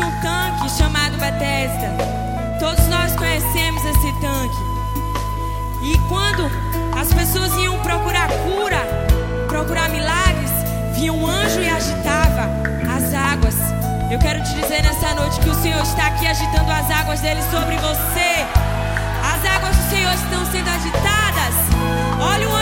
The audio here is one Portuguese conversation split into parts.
existe um tanque chamado Bethesda. Todos nós conhecemos esse tanque. E quando as pessoas iam procurar cura, procurar milagres, vinha um anjo e agitava as águas. Eu quero te dizer nessa noite que o Senhor está aqui agitando as águas dele sobre você. As águas do Senhor estão sendo agitadas. Olha o anjo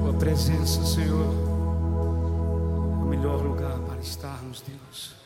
Tua presença, Senhor, é o melhor lugar para estarmos, Deus.